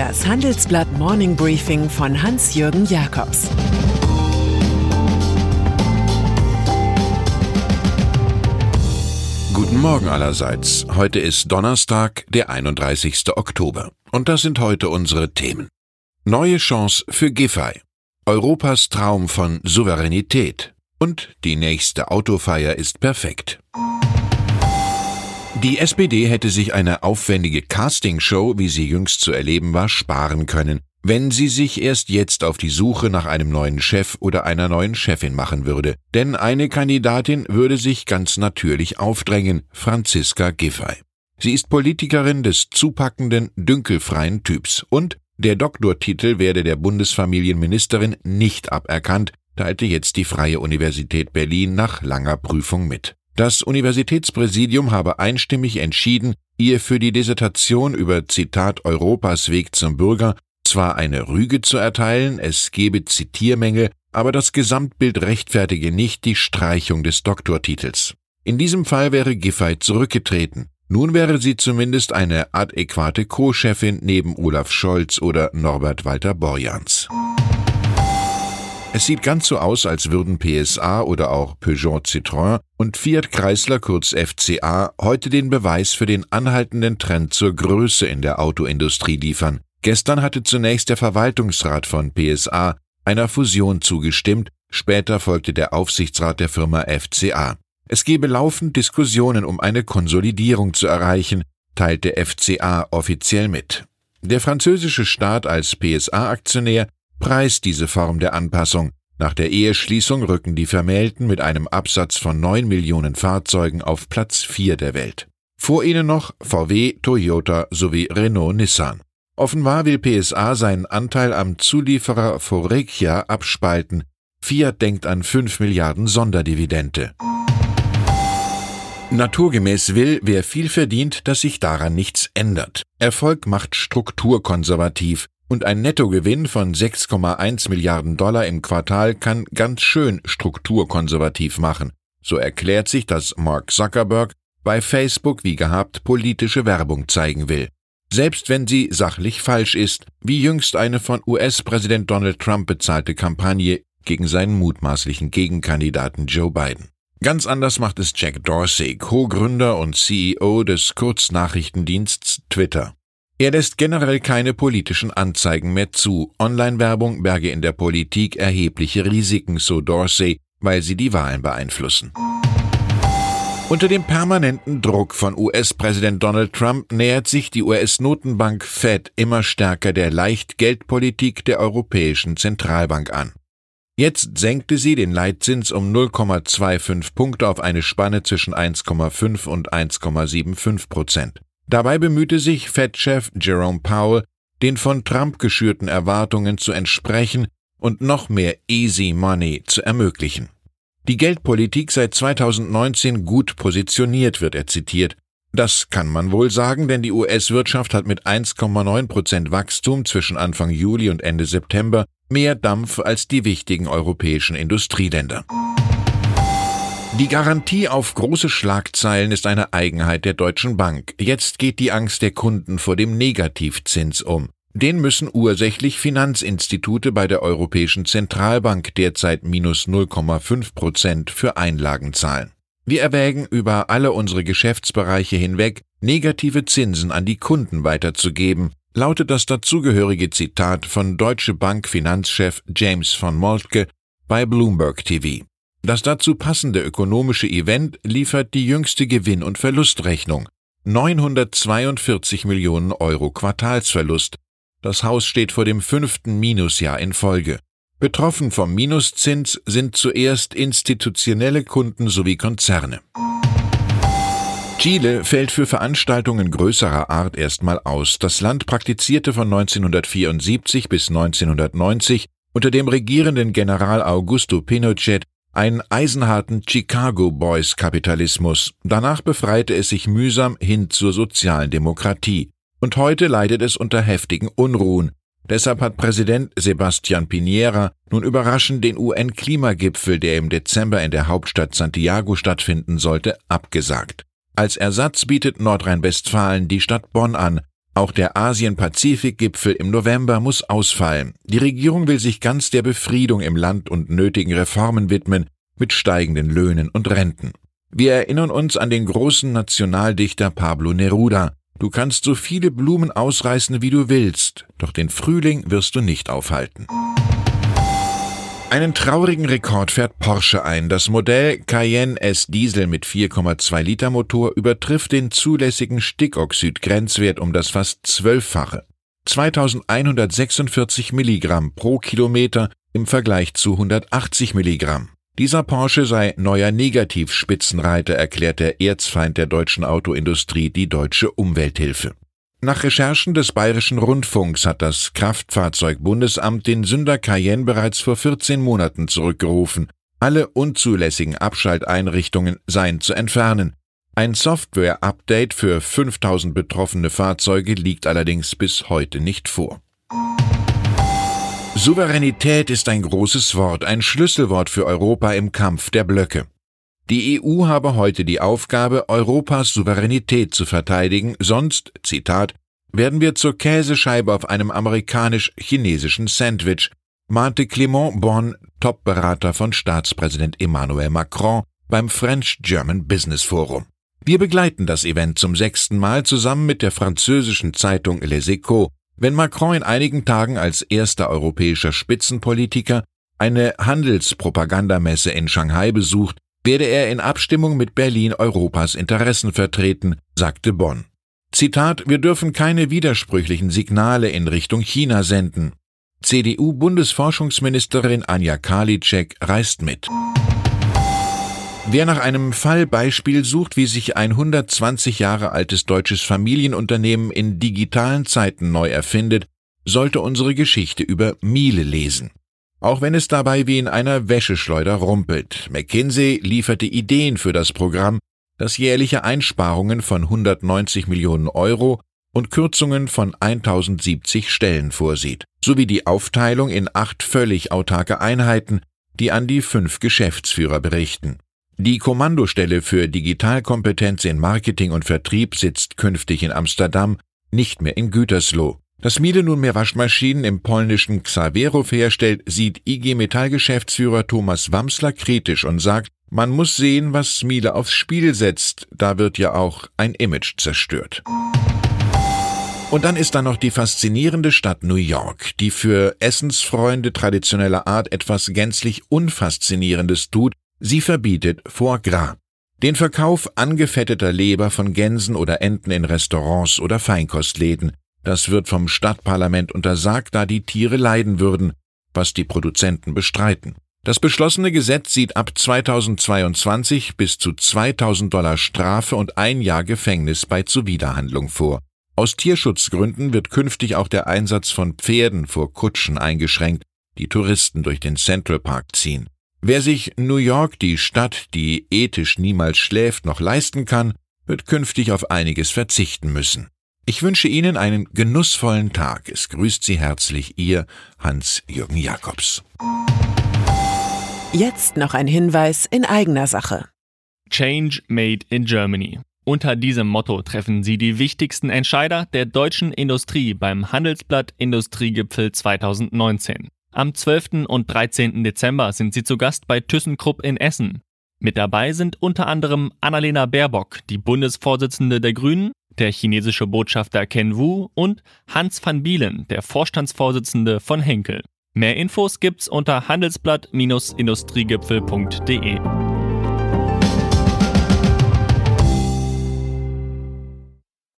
Das Handelsblatt Morning Briefing von Hans-Jürgen Jakobs Guten Morgen allerseits. Heute ist Donnerstag, der 31. Oktober. Und das sind heute unsere Themen. Neue Chance für Giffey. Europas Traum von Souveränität. Und die nächste Autofeier ist perfekt. Die SPD hätte sich eine aufwendige Castingshow, wie sie jüngst zu erleben war, sparen können, wenn sie sich erst jetzt auf die Suche nach einem neuen Chef oder einer neuen Chefin machen würde. Denn eine Kandidatin würde sich ganz natürlich aufdrängen, Franziska Giffey. Sie ist Politikerin des zupackenden, dünkelfreien Typs und der Doktortitel werde der Bundesfamilienministerin nicht aberkannt, teilte jetzt die Freie Universität Berlin nach langer Prüfung mit. Das Universitätspräsidium habe einstimmig entschieden, ihr für die Dissertation über Zitat Europas Weg zum Bürger zwar eine Rüge zu erteilen, es gebe Zitiermängel, aber das Gesamtbild rechtfertige nicht die Streichung des Doktortitels. In diesem Fall wäre Giffey zurückgetreten. Nun wäre sie zumindest eine adäquate Co-Chefin neben Olaf Scholz oder Norbert Walter Borjans. Es sieht ganz so aus, als würden PSA oder auch Peugeot Citroën und Fiat Chrysler kurz FCA heute den Beweis für den anhaltenden Trend zur Größe in der Autoindustrie liefern. Gestern hatte zunächst der Verwaltungsrat von PSA einer Fusion zugestimmt, später folgte der Aufsichtsrat der Firma FCA. Es gebe laufend Diskussionen, um eine Konsolidierung zu erreichen, teilte FCA offiziell mit. Der französische Staat als PSA-Aktionär preist diese Form der Anpassung. Nach der Eheschließung rücken die Vermählten mit einem Absatz von 9 Millionen Fahrzeugen auf Platz 4 der Welt. Vor ihnen noch VW, Toyota sowie Renault Nissan. Offenbar will PSA seinen Anteil am Zulieferer Forecia abspalten. Fiat denkt an 5 Milliarden Sonderdividende. Naturgemäß will, wer viel verdient, dass sich daran nichts ändert. Erfolg macht strukturkonservativ und ein Nettogewinn von 6,1 Milliarden Dollar im Quartal kann ganz schön strukturkonservativ machen. So erklärt sich, dass Mark Zuckerberg bei Facebook wie gehabt politische Werbung zeigen will. Selbst wenn sie sachlich falsch ist, wie jüngst eine von US-Präsident Donald Trump bezahlte Kampagne gegen seinen mutmaßlichen Gegenkandidaten Joe Biden. Ganz anders macht es Jack Dorsey, Co-Gründer und CEO des Kurznachrichtendiensts Twitter. Er lässt generell keine politischen Anzeigen mehr zu. Online-Werbung berge in der Politik erhebliche Risiken, so Dorsey, weil sie die Wahlen beeinflussen. Unter dem permanenten Druck von US-Präsident Donald Trump nähert sich die US-Notenbank Fed immer stärker der Leichtgeldpolitik der Europäischen Zentralbank an. Jetzt senkte sie den Leitzins um 0,25 Punkte auf eine Spanne zwischen 1,5 und 1,75 Prozent. Dabei bemühte sich Fed-Chef Jerome Powell, den von Trump geschürten Erwartungen zu entsprechen und noch mehr Easy Money zu ermöglichen. Die Geldpolitik sei 2019 gut positioniert, wird er zitiert. Das kann man wohl sagen, denn die US-Wirtschaft hat mit 1,9 Prozent Wachstum zwischen Anfang Juli und Ende September mehr Dampf als die wichtigen europäischen Industrieländer. Die Garantie auf große Schlagzeilen ist eine Eigenheit der Deutschen Bank. Jetzt geht die Angst der Kunden vor dem Negativzins um. Den müssen ursächlich Finanzinstitute bei der Europäischen Zentralbank derzeit minus 0,5 Prozent für Einlagen zahlen. Wir erwägen über alle unsere Geschäftsbereiche hinweg, negative Zinsen an die Kunden weiterzugeben, lautet das dazugehörige Zitat von Deutsche Bank Finanzchef James von Moltke bei Bloomberg TV. Das dazu passende ökonomische Event liefert die jüngste Gewinn- und Verlustrechnung. 942 Millionen Euro Quartalsverlust. Das Haus steht vor dem fünften Minusjahr in Folge. Betroffen vom Minuszins sind zuerst institutionelle Kunden sowie Konzerne. Chile fällt für Veranstaltungen größerer Art erstmal aus. Das Land praktizierte von 1974 bis 1990 unter dem regierenden General Augusto Pinochet einen eisenharten Chicago Boys Kapitalismus. Danach befreite es sich mühsam hin zur sozialen Demokratie. Und heute leidet es unter heftigen Unruhen. Deshalb hat Präsident Sebastian Piñera nun überraschend den UN-Klimagipfel, der im Dezember in der Hauptstadt Santiago stattfinden sollte, abgesagt. Als Ersatz bietet Nordrhein-Westfalen die Stadt Bonn an, Auch der Asien-Pazifik-Gipfel im November muss ausfallen. Die Regierung will sich ganz der Befriedung im Land und nötigen Reformen widmen, mit steigenden Löhnen und Renten. Wir erinnern uns an den großen Nationaldichter Pablo Neruda. Du kannst so viele Blumen ausreißen, wie du willst, doch den Frühling wirst du nicht aufhalten. Einen traurigen Rekord fährt Porsche ein. Das Modell Cayenne S Diesel mit 4,2 Liter Motor übertrifft den zulässigen Stickoxid-Grenzwert um das fast zwölffache. 2146 Milligramm pro Kilometer im Vergleich zu 180 Milligramm. Dieser Porsche sei neuer Negativspitzenreiter, erklärt der Erzfeind der deutschen Autoindustrie, die Deutsche Umwelthilfe. Nach Recherchen des Bayerischen Rundfunks hat das Kraftfahrzeugbundesamt den Sünder Cayenne bereits vor 14 Monaten zurückgerufen. Alle unzulässigen Abschalteinrichtungen seien zu entfernen. Ein Software-Update für 5000 betroffene Fahrzeuge liegt allerdings bis heute nicht vor. Souveränität ist ein großes Wort, ein Schlüsselwort für Europa im Kampf der Blöcke. Die EU habe heute die Aufgabe, Europas Souveränität zu verteidigen, sonst, Zitat, werden wir zur Käsescheibe auf einem amerikanisch-chinesischen Sandwich, mahnte Clément Bonn, Topberater von Staatspräsident Emmanuel Macron, beim French-German Business Forum. Wir begleiten das Event zum sechsten Mal zusammen mit der französischen Zeitung Les Echos, wenn Macron in einigen Tagen als erster europäischer Spitzenpolitiker eine Handelspropagandamesse in Shanghai besucht, werde er in Abstimmung mit Berlin Europas Interessen vertreten, sagte Bonn. Zitat, wir dürfen keine widersprüchlichen Signale in Richtung China senden. CDU-Bundesforschungsministerin Anja Karliczek reist mit. Wer nach einem Fallbeispiel sucht, wie sich ein 120 Jahre altes deutsches Familienunternehmen in digitalen Zeiten neu erfindet, sollte unsere Geschichte über Miele lesen. Auch wenn es dabei wie in einer Wäscheschleuder rumpelt. McKinsey lieferte Ideen für das Programm, das jährliche Einsparungen von 190 Millionen Euro und Kürzungen von 1070 Stellen vorsieht, sowie die Aufteilung in acht völlig autarke Einheiten, die an die fünf Geschäftsführer berichten. Die Kommandostelle für Digitalkompetenz in Marketing und Vertrieb sitzt künftig in Amsterdam, nicht mehr in Gütersloh. Dass Miele nunmehr Waschmaschinen im polnischen Xaverow herstellt, sieht IG Metall-Geschäftsführer Thomas Wamsler kritisch und sagt, man muss sehen, was Miele aufs Spiel setzt, da wird ja auch ein Image zerstört. Und dann ist da noch die faszinierende Stadt New York, die für Essensfreunde traditioneller Art etwas gänzlich Unfaszinierendes tut, sie verbietet Foie Gras. Den Verkauf angefetteter Leber von Gänsen oder Enten in Restaurants oder Feinkostläden. Das wird vom Stadtparlament untersagt, da die Tiere leiden würden, was die Produzenten bestreiten. Das beschlossene Gesetz sieht ab 2022 bis zu 2000 Dollar Strafe und ein Jahr Gefängnis bei Zuwiderhandlung vor. Aus Tierschutzgründen wird künftig auch der Einsatz von Pferden vor Kutschen eingeschränkt, die Touristen durch den Central Park ziehen. Wer sich New York, die Stadt, die ethisch niemals schläft, noch leisten kann, wird künftig auf einiges verzichten müssen. Ich wünsche Ihnen einen genussvollen Tag. Es grüßt Sie herzlich Ihr Hans-Jürgen Jakobs. Jetzt noch ein Hinweis in eigener Sache. Change Made in Germany. Unter diesem Motto treffen Sie die wichtigsten Entscheider der deutschen Industrie beim Handelsblatt Industriegipfel 2019. Am 12. und 13. Dezember sind Sie zu Gast bei ThyssenKrupp in Essen. Mit dabei sind unter anderem Annalena Baerbock, die Bundesvorsitzende der Grünen, der chinesische Botschafter Ken Wu und Hans van Bielen, der Vorstandsvorsitzende von Henkel. Mehr Infos gibt's unter handelsblatt-industriegipfel.de.